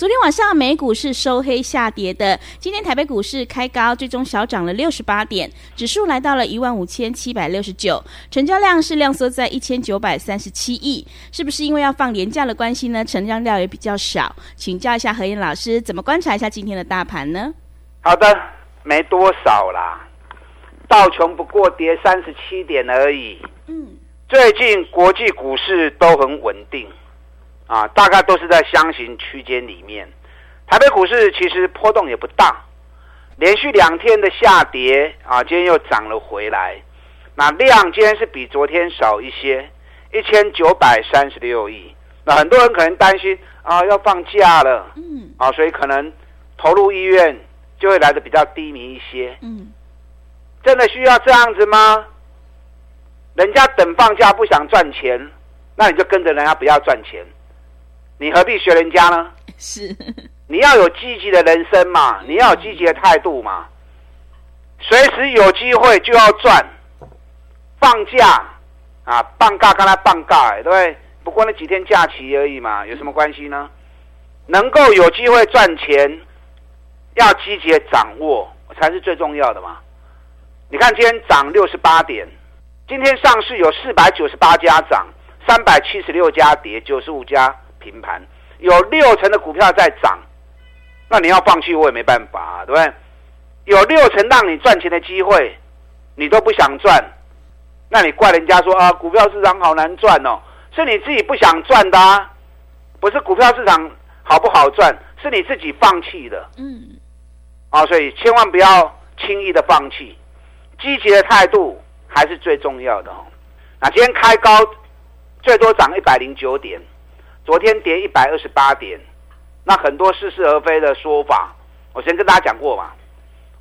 昨天晚上美股是收黑下跌的，今天台北股市开高，最终小涨了六十八点，指数来到了一万五千七百六十九，成交量是量缩在一千九百三十七亿，是不是因为要放年假的关系呢？成交量也比较少，请教一下何燕老师，怎么观察一下今天的大盘呢？好的，没多少啦，道琼不过跌三十七点而已。嗯，最近国际股市都很稳定。啊，大概都是在箱型区间里面。台北股市其实波动也不大，连续两天的下跌啊，今天又涨了回来。那量今天是比昨天少一些，一千九百三十六亿。那很多人可能担心啊，要放假了，嗯，啊，所以可能投入意愿就会来的比较低迷一些。嗯，真的需要这样子吗？人家等放假不想赚钱，那你就跟着人家不要赚钱。你何必学人家呢？是，你要有积极的人生嘛，你要有积极的态度嘛。随时有机会就要赚，放假啊，放假跟他放假，对不对？不过那几天假期而已嘛，有什么关系呢？能够有机会赚钱，要积极的掌握才是最重要的嘛。你看今天涨六十八点，今天上市有四百九十八家涨，三百七十六家跌，九十五家。平盘有六成的股票在涨，那你要放弃我也没办法啊，对不对？有六成让你赚钱的机会，你都不想赚，那你怪人家说啊，股票市场好难赚哦，是你自己不想赚的啊，不是股票市场好不好赚，是你自己放弃的。嗯，啊，所以千万不要轻易的放弃，积极的态度还是最重要的哦。那今天开高最多涨一百零九点。昨天跌一百二十八点，那很多似是而非的说法，我先跟大家讲过嘛。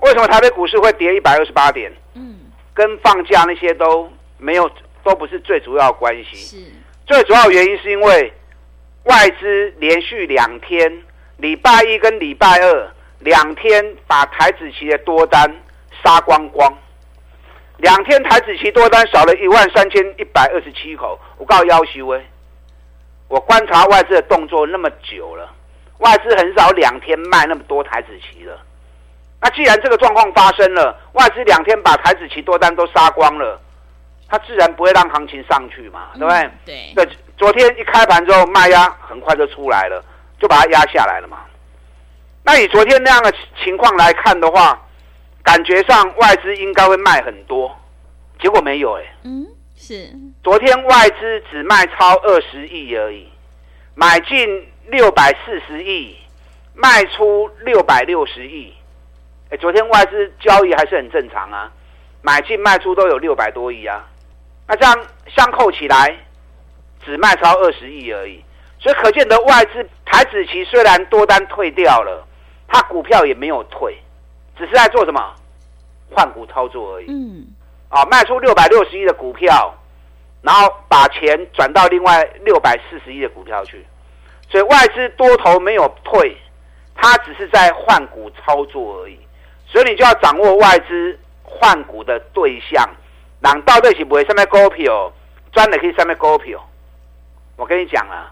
为什么台北股市会跌一百二十八点？嗯，跟放假那些都没有，都不是最主要的关系。是，最主要原因是因为外资连续两天，礼拜一跟礼拜二两天把台子期的多单杀光光，两天台子期多单少了一万三千一百二十七口，我告诉要求哎。我观察外资的动作那么久了，外资很少两天卖那么多台子期了。那既然这个状况发生了，外资两天把台子期多单都杀光了，它自然不会让行情上去嘛，对不对？对。对，昨天一开盘之后卖压很快就出来了，就把它压下来了嘛。那以昨天那样的情况来看的话，感觉上外资应该会卖很多，结果没有哎。嗯。是，昨天外资只卖超二十亿而已，买进六百四十亿，卖出六百六十亿。哎，昨天外资交易还是很正常啊，买进卖出都有六百多亿啊。那这样相扣起来，只卖超二十亿而已。所以可见的外资台子期虽然多单退掉了，它股票也没有退，只是在做什么换股操作而已。嗯。啊，卖出六百六十亿的股票，然后把钱转到另外六百四十亿的股票去，所以外资多头没有退，它只是在换股操作而已。所以你就要掌握外资换股的对象，让到底是不会上面股票，赚的可以上面高票。我跟你讲啊，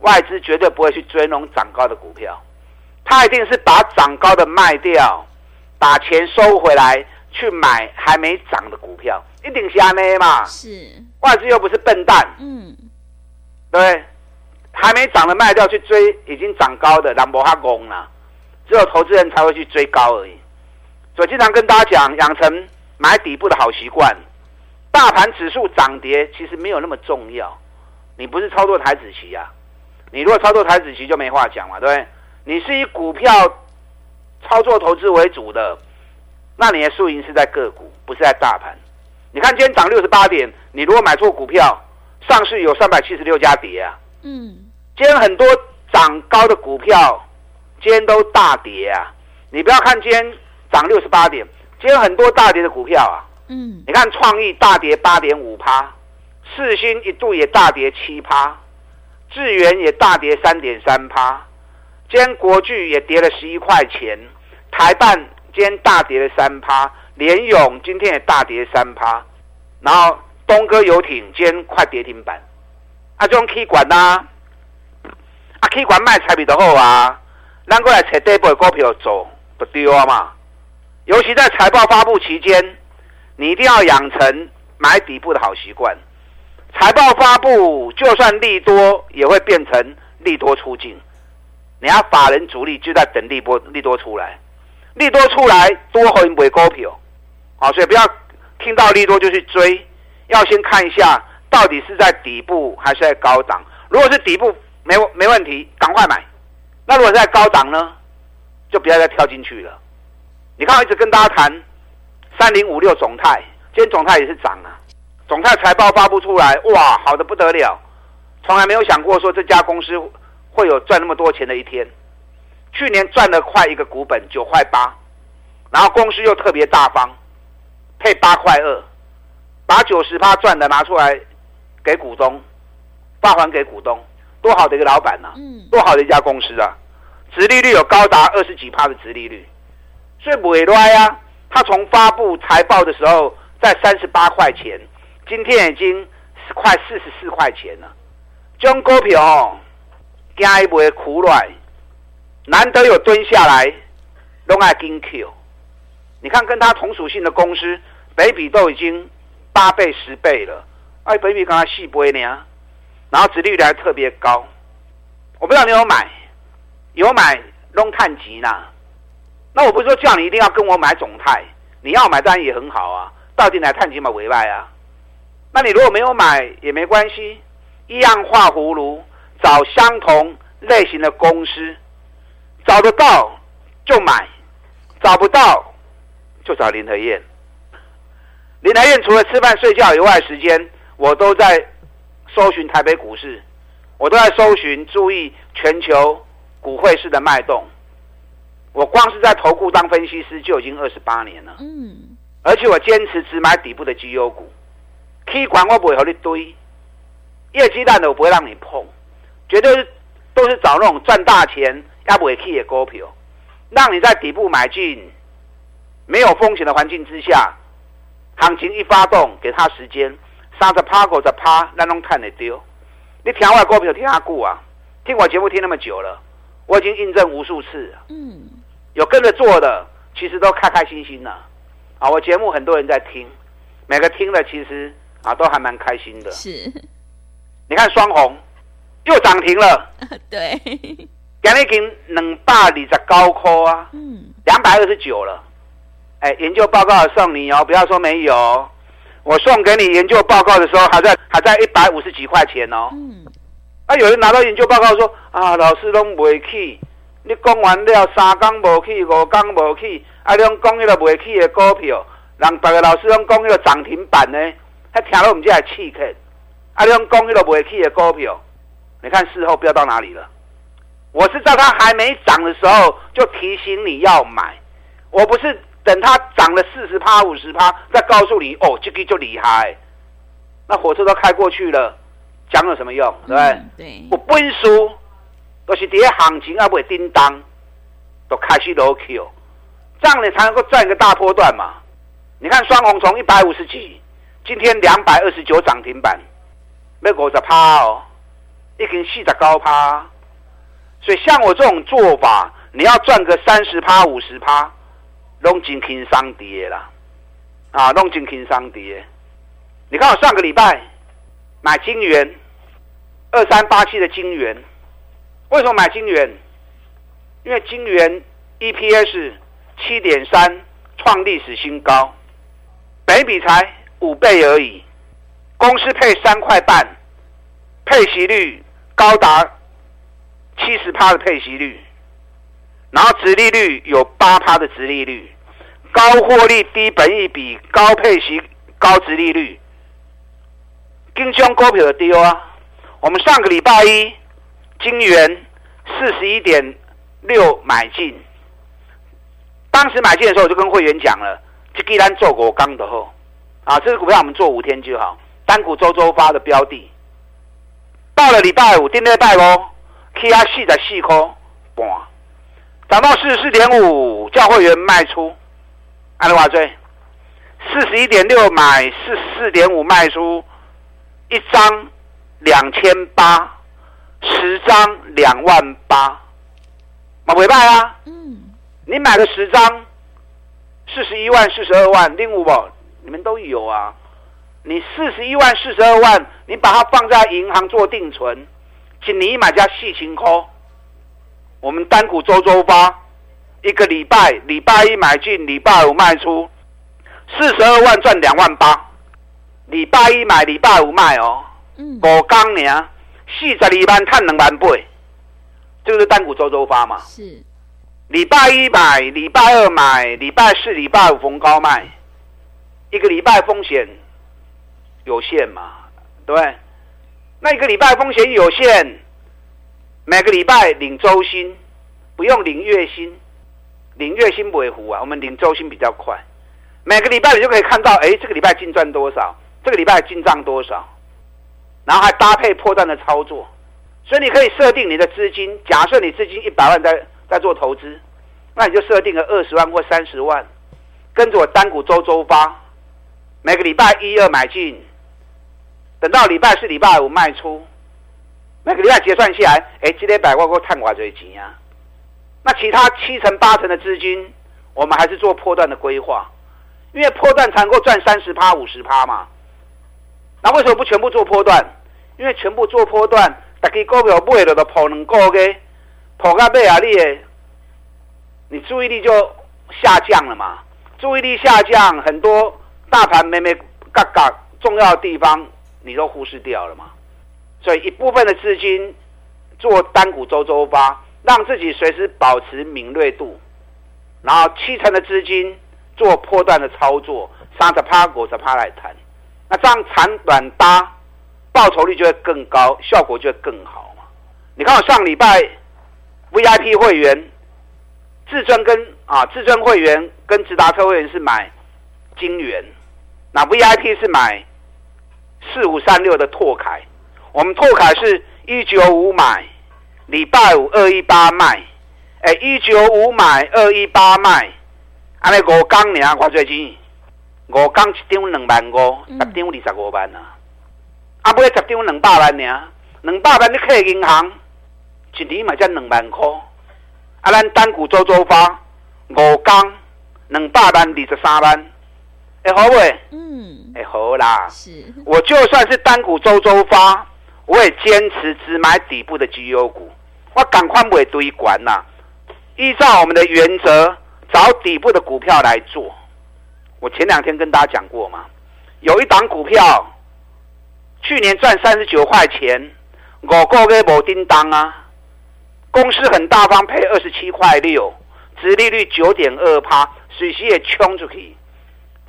外资绝对不会去追那种涨高的股票，它一定是把涨高的卖掉，把钱收回来。去买还没涨的股票，一定是安内嘛？是外资又不是笨蛋，嗯，对，还没涨的卖掉去追已经涨高的，兰博哈攻了，只有投资人才会去追高而已。所以经常跟大家讲，养成买底部的好习惯。大盘指数涨跌其实没有那么重要，你不是操作台子棋啊？你如果操作台子棋就没话讲嘛，对不对？你是以股票操作投资为主的。那你的输赢是在个股，不是在大盘。你看今天涨六十八点，你如果买错股票，上市有三百七十六家跌啊。嗯，今天很多涨高的股票，今天都大跌啊。你不要看今天涨六十八点，今天很多大跌的股票啊。嗯，你看创意大跌八点五趴，世新一度也大跌七趴，智源也大跌三点三趴，今天国巨也跌了十一块钱，台半今天大跌了三趴，联咏今天也大跌三趴，然后东哥游艇今天快跌停板，啊，这种 K 管呐，啊 K 管卖彩比的好啊，咱过来找底部的股票做，不丢啊嘛，尤其在财报发布期间。你一定要养成买底部的好习惯。财报发布，就算利多，也会变成利多出尽。你要法人主力就在等利波，利多出来，利多出来多会买股票。好，所以不要听到利多就去追，要先看一下到底是在底部还是在高档。如果是底部，没没问题，赶快买。那如果在高档呢，就不要再跳进去了。你看，我一直跟大家谈。三零五六总泰，今天总泰也是涨啊！总泰财报发布出来，哇，好的不得了，从来没有想过说这家公司会有赚那么多钱的一天。去年赚了快一个股本九块八，然后公司又特别大方，配八块二，把九十趴赚的拿出来给股东，发还给股东，多好的一个老板呐、啊！多好的一家公司啊！殖利率有高达二十几趴的殖利率，所以不会乱呀。他从发布财报的时候在三十八块钱，今天已经是快四十四块钱了。这种股票哦，惊伊不会苦软，难得有蹲下来，拢爱金 Q。你看跟他同属性的公司，北比都已经八倍、十倍了，哎，北比刚才细倍呢，然后殖利率还特别高。我不知道你有买，有买拢探级呢。那我不是说叫你一定要跟我买总泰，你要买当然也很好啊。到底来探几码尾卖啊？那你如果没有买也没关系，一样画葫芦，找相同类型的公司，找得到就买，找不到就找林和燕。林和燕除了吃饭睡觉以外，时间我都在搜寻台北股市，我都在搜寻注意全球股汇市的脉动。我光是在投顾当分析师就已经二十八年了，嗯，而且我坚持只买底部的绩优股，K 管我不会和你堆，业绩烂的我不会让你碰，绝对是都是找那种赚大钱要不会 K 的股票，让你在底部买进，没有风险的环境之下，行情一发动，给他时间，三十趴五十趴，那拢看得丢，你听我股票听阿顾啊，听我节目听那么久了，我已经印证无数次，嗯。有跟着做的，其实都开开心心的，啊！我节目很多人在听，每个听了其实啊都还蛮开心的。是，你看双红又涨停了，对，今日已经两百二十九块啊，嗯，两百二十九了。哎，研究报告送你哦，不要说没有，我送给你研究报告的时候还在还在一百五十几块钱哦。嗯，啊，有人拿到研究报告说啊，老师都没去。你讲完了，三天无去，五天无去，啊！你讲迄个未去的股票，人别个老师拢讲迄个涨停板呢，还听了我们这还气客。啊！你讲迄个未去的股票，你看事后飙到哪里了？我是在它还没涨的时候就提醒你要买，我不是等它涨了四十趴、五十趴再告诉你哦，这个就厉害。那火车都开过去了，讲有什么用？对不对？嗯、对，我不会输。都是跌行情啊，不会叮当，都开始落 Q，这样你才能够赚一个大波段嘛。你看双红从一百五十几，今天两百二十九涨停板，没五十趴哦，已经四十高趴。所以像我这种做法，你要赚个三十趴、五十趴，拢真轻松跌啦，啊，拢真轻松跌。你看我上个礼拜买金圆，二三八七的金圆。为什么买金圆？因为金圆 EPS 七点三创历史新高，每笔才五倍而已，公司配三块半，配息率高达七十趴的配息率，然后殖利率有八趴的殖利率，高获利、低本益比、高配息、高殖利率，金熊股票的丢啊！我们上个礼拜一，金圆四十一点六买进，当时买进的时候我就跟会员讲了，这既然做过刚的后，啊，这个股票我们做五天就好，单股周周发的标的，到了礼拜五，第二拜五，起啊四十四块半，涨到四十四点五，叫会员卖出，按照话追，四十一点六买，四十四点五卖出，一张两千八，十张两万八，买不卖啊？嗯，你买了十张，四十一万、四十二万，另五宝你们都有啊。你四十一万、四十二万，你把它放在银行做定存，请你买家细情扣。我们单股周周发，一个礼拜，礼拜一买进，礼拜五卖出，四十二万赚两万八。礼拜一买，礼拜五卖哦。嗯。我刚年四十二万赚两万八，这个是单股周周发嘛？是。礼拜一买，礼拜二买，礼拜四、礼拜五逢高卖，一个礼拜风险有限嘛？对。那一个礼拜风险有限。每个礼拜领周薪，不用领月薪，领月薪不会糊啊。我们领周薪比较快。每个礼拜你就可以看到，哎，这个礼拜净赚多少，这个礼拜进账多少，然后还搭配波段的操作，所以你可以设定你的资金。假设你资金一百万在在做投资，那你就设定个二十万或三十万，跟着我单股周周发，每个礼拜一二买进，等到礼拜四、礼拜五卖出。每个礼拜结算下来，哎，这礼拜我我赚多少钱啊？那其他七成八成的资金，我们还是做波段的规划，因为波段才能够赚三十趴五十趴嘛。那为什么不全部做波段？因为全部做波段，大家股票买了都跑两个月，跑到尾啊，你也你注意力就下降了嘛。注意力下降，很多大盘没没嘎嘎重要的地方，你都忽视掉了嘛。所以一部分的资金做单股周周发，让自己随时保持敏锐度，然后七成的资金做波段的操作，三十趴、五十趴来谈，那这样长短搭，报酬率就会更高，效果就会更好嘛。你看我上礼拜 VIP 会员至尊跟啊至尊会员跟直达车会员是买金元，那 VIP 是买四五三六的拓凯。我们拓凯是一九五买，礼拜五二一八卖，哎，一九五买二一八卖，安尼五刚年花最钱，五刚一张两万五，十张二十五万啊，啊，买十张两百万呢，两百万你去银行，一年嘛才两万块，啊，咱单股周周发，五刚两百万二十三万，哎，好不？嗯，哎，好啦，是，我就算是单股周周发。我也坚持只买底部的绩优股，我赶快买堆管呐！依照我们的原则，找底部的股票来做。我前两天跟大家讲过嘛，有一档股票去年赚三十九块钱，我个月没叮当啊，公司很大方赔二十七块六，殖利率九点二趴，水息也冲出去。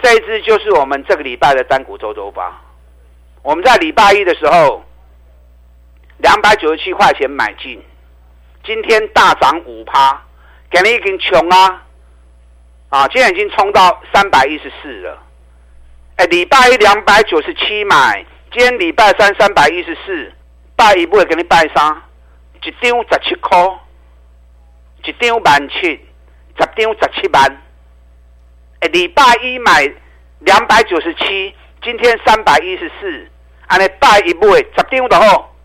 这一支就是我们这个礼拜的单股周周发。我们在礼拜一的时候。两百九十七块钱买进，今天大涨五趴，给你已经穷啊！啊，今天已经冲到三百一十四了。哎，礼拜一两百九十七买，今天礼拜三三百一十四，拜一不会给你拜三，一张十七块，一张万七，十张十七万。哎，礼拜一买两百九十七，今天三百一十四，安尼拜一不会十张的好。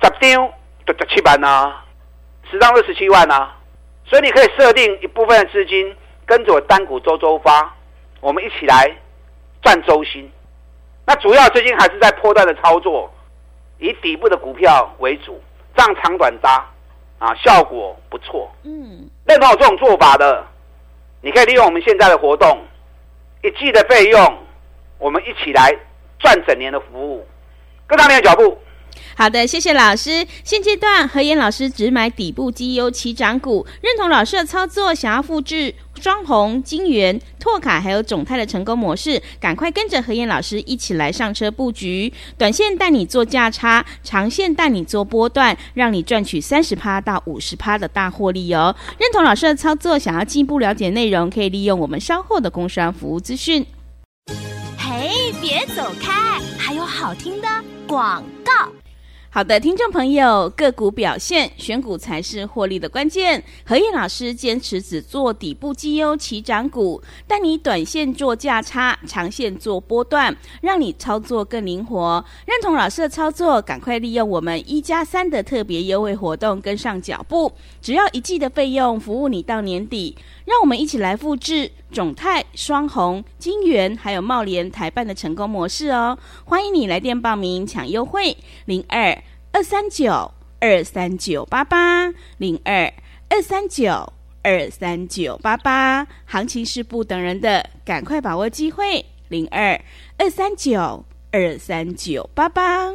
十张就十七万啊，十张二十七万啊，所以你可以设定一部分的资金跟着我单股周周发，我们一起来赚周薪。那主要最近还是在波段的操作，以底部的股票为主，这样长短搭啊，效果不错。嗯，认同我这种做法的，你可以利用我们现在的活动，一季的费用，我们一起来赚整年的服务，跟上你的脚步。好的，谢谢老师。现阶段何燕老师只买底部绩优起涨股，认同老师的操作，想要复制双红、晶圆、拓卡还有总泰的成功模式，赶快跟着何燕老师一起来上车布局。短线带你做价差，长线带你做波段，让你赚取三十趴到五十趴的大获利哦。认同老师的操作，想要进一步了解内容，可以利用我们稍后的工商服务资讯。嘿，别走开，还有好听的广告。好的，听众朋友，个股表现，选股才是获利的关键。何燕老师坚持只做底部绩优起涨股，带你短线做价差，长线做波段，让你操作更灵活。认同老师的操作，赶快利用我们一加三的特别优惠活动，跟上脚步。只要一季的费用，服务你到年底。让我们一起来复制总泰、双鸿、晶圆还有茂联台办的成功模式哦！欢迎你来电报名抢优惠，零二二三九二三九八八，零二二三九二三九八八，行情是不等人的，赶快把握机会，零二二三九二三九八八。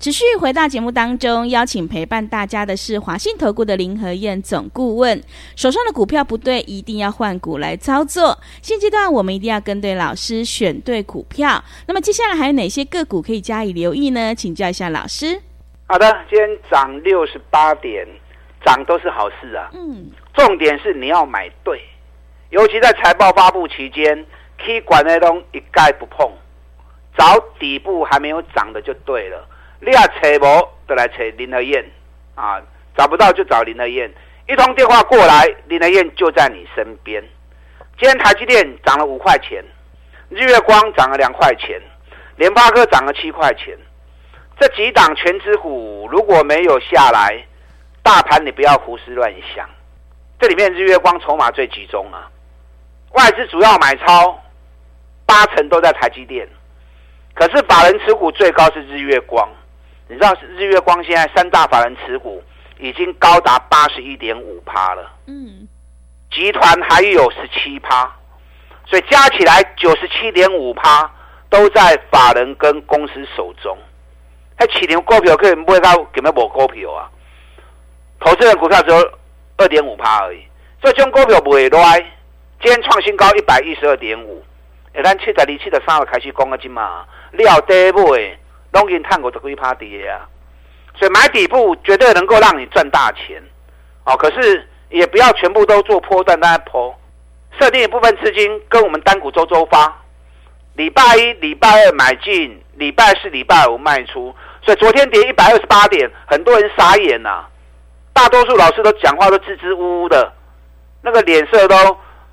持续回到节目当中，邀请陪伴大家的是华信投顾的林和燕总顾问。手上的股票不对，一定要换股来操作。现阶段我们一定要跟对老师，选对股票。那么接下来还有哪些个股可以加以留意呢？请教一下老师。好的，今天涨六十八点，涨都是好事啊。嗯，重点是你要买对，尤其在财报发布期间，K 管那东一概不碰，找底部还没有涨的就对了。你要找无，就来找林和燕啊！找不到就找林和燕，一通电话过来，林和燕就在你身边。今天台积电涨了五块钱，日月光涨了两块钱，联发科涨了七块钱。这几档全值股如果没有下来，大盘你不要胡思乱想。这里面日月光筹码最集中啊，外资主要买超八成都在台积电，可是法人持股最高是日月光。你知道日月光现在三大法人持股已经高达八十一点五趴了，嗯，集团还有十七趴，所以加起来九十七点五趴都在法人跟公司手中。他起牛股票可以买到，根本没股票啊！投资人股票只有二点五趴而已，所以这种股票不会来。今天创新高一百一十二点五，哎，咱七十二、七十三开始讲啊，今嘛料跌不诶。拢给你探过的龟趴跌啊，所以买底部绝对能够让你赚大钱，哦，可是也不要全部都做波段，大家波，设定一部分资金跟我们单股周周发，礼拜一、礼拜二买进，礼拜四、礼拜五卖出，所以昨天跌一百二十八点，很多人傻眼呐、啊，大多数老师都讲话都支支吾吾的，那个脸色都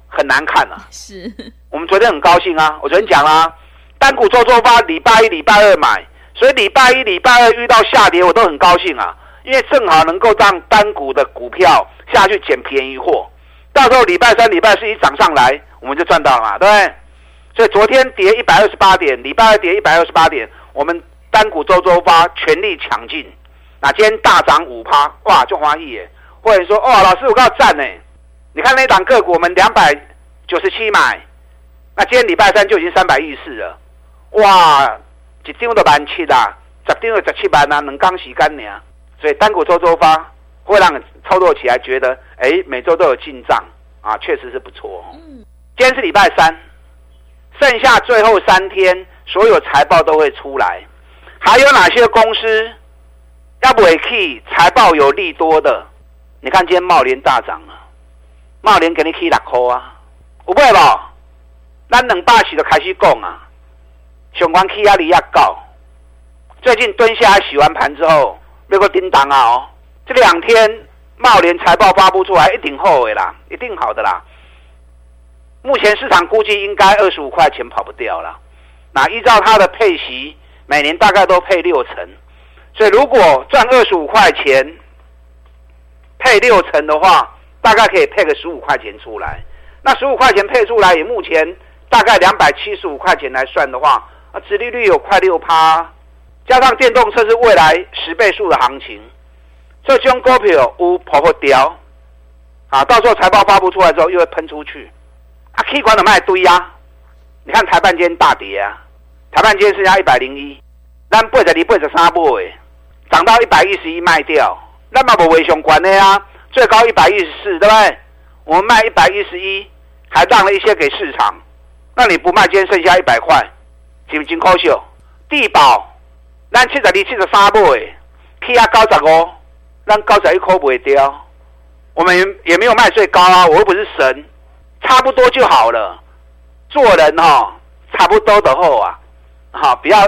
很难看啊。是，我们昨天很高兴啊，我昨天讲啦，单股周周发，礼拜一、礼拜二买。所以礼拜一、礼拜二遇到下跌，我都很高兴啊，因为正好能够让单股的股票下去捡便宜货，到时候礼拜三、礼拜四一涨上来，我们就赚到了嘛，对不对？所以昨天跌一百二十八点，礼拜二跌一百二十八点，我们单股周周发全力抢进，那今天大涨五趴，哇，就花一耶！或者说，哦，老师我告诉赞呢，你看那档个股，我们两百九十七买，那今天礼拜三就已经三百一十四了，哇！一张都万七啦，十张就十七万啊，两天时间呢，所以单股周周发会让你操作起来觉得，哎、欸，每周都有进账啊，确实是不错。嗯，今天是礼拜三，剩下最后三天，所有财报都会出来，还有哪些公司要不会去财报有利多的？你看今天茂联大涨了，茂联给你起六块啊，有买无？咱两百四就开始讲啊。相关气压力也高，最近蹲下来洗完盘之后，那个叮当啊哦，这两天茂联财报发布出来，一定好的啦，一定好的啦。目前市场估计应该二十五块钱跑不掉了。那依照它的配息，每年大概都配六成，所以如果赚二十五块钱，配六成的话，大概可以配个十五块钱出来。那十五块钱配出来，以目前大概两百七十五块钱来算的话。啊，殖利率有快六趴，加上电动车是未来十倍数的行情，这种股票有跑不掉，啊，到时候财报发布出来之后又会喷出去，啊，K 管怎么卖堆呀？你看台半间大跌啊，台半间剩下一百零一，咱八十二、八十三买，涨到一百一十一卖掉，那么不为相关的呀，最高一百一十四，对不对？我们卖一百一十一，还让了一些给市场，那你不卖，今天剩下一百块，是不是真可惜？地保，咱七十二、七十三买，起啊九十五，咱九十一块卖掉，我们也没有卖最高啊，我又不是神，差不多就好了。做人哦，差不多的后啊，好、哦，不要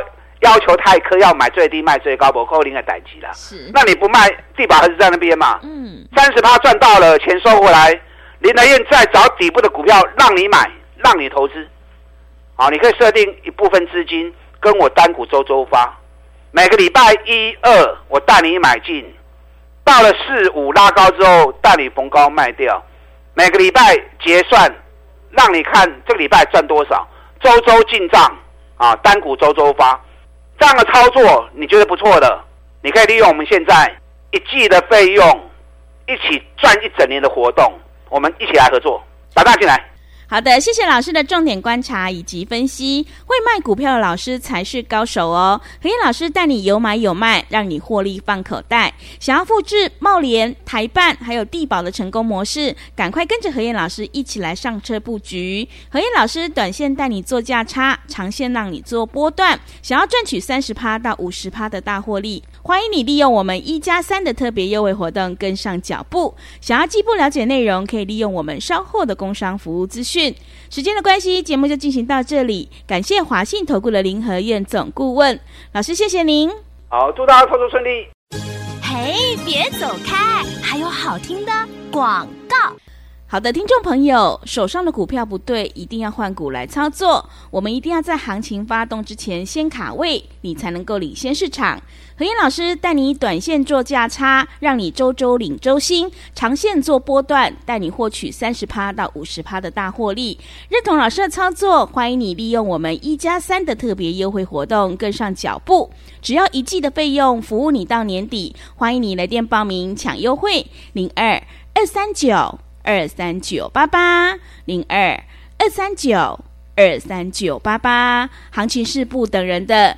要求太苛，要买最低卖最高，不扣零的等级了。是，那你不卖，地保还是在那边嘛？嗯，三十趴赚到了，钱收回来，林德燕再找底部的股票让你买，让你投资。好，你可以设定一部分资金跟我单股周周发，每个礼拜一二我带你买进，到了四五拉高之后带你逢高卖掉，每个礼拜结算。让你看这个礼拜赚多少，周周进账啊，单股周周发，这样的操作你觉得不错的，你可以利用我们现在一季的费用，一起赚一整年的活动，我们一起来合作，打大进来。好的，谢谢老师的重点观察以及分析。会卖股票的老师才是高手哦。何燕老师带你有买有卖，让你获利放口袋。想要复制茂联、台办还有地保的成功模式，赶快跟着何燕老师一起来上车布局。何燕老师短线带你做价差，长线让你做波段。想要赚取三十趴到五十趴的大获利，欢迎你利用我们一加三的特别优惠活动跟上脚步。想要进一步了解内容，可以利用我们稍后的工商服务资讯。时间的关系，节目就进行到这里。感谢华信投顾的林和燕总顾问老师，谢谢您。好，祝大家操作顺利。嘿，别走开，还有好听的广告。好的，听众朋友，手上的股票不对，一定要换股来操作。我们一定要在行情发动之前先卡位，你才能够领先市场。何燕老师带你短线做价差，让你周周领周薪；长线做波段，带你获取三十趴到五十趴的大获利。认同老师的操作，欢迎你利用我们一加三的特别优惠活动跟上脚步。只要一季的费用，服务你到年底。欢迎你来电报名抢优惠，零二二三九。二三九八八零二二三九二三九八八，行情是不等人的，